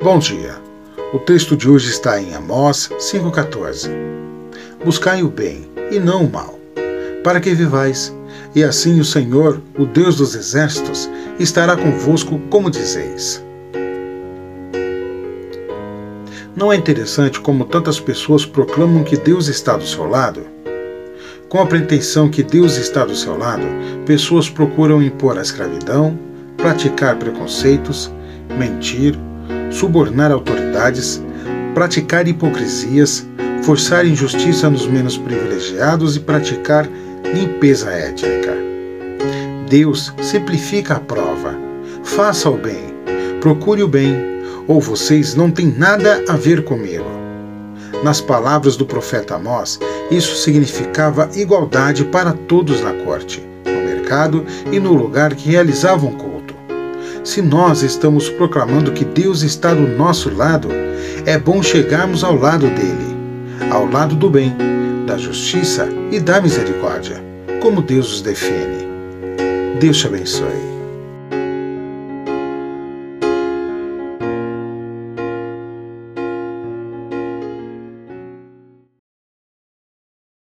Bom dia. O texto de hoje está em Amós 5,14. Buscai o bem e não o mal, para que vivais, e assim o Senhor, o Deus dos exércitos, estará convosco, como dizeis. Não é interessante como tantas pessoas proclamam que Deus está do seu lado? Com a pretensão que Deus está do seu lado, pessoas procuram impor a escravidão, praticar preconceitos, mentir, subornar autoridades, praticar hipocrisias, forçar injustiça nos menos privilegiados e praticar limpeza étnica. Deus simplifica a prova. Faça o bem, procure o bem, ou vocês não têm nada a ver comigo. Nas palavras do profeta Amós, isso significava igualdade para todos na corte, no mercado e no lugar que realizavam culto. Se nós estamos proclamando que Deus está do nosso lado, é bom chegarmos ao lado dele, ao lado do bem, da justiça e da misericórdia, como Deus os define. Deus te abençoe.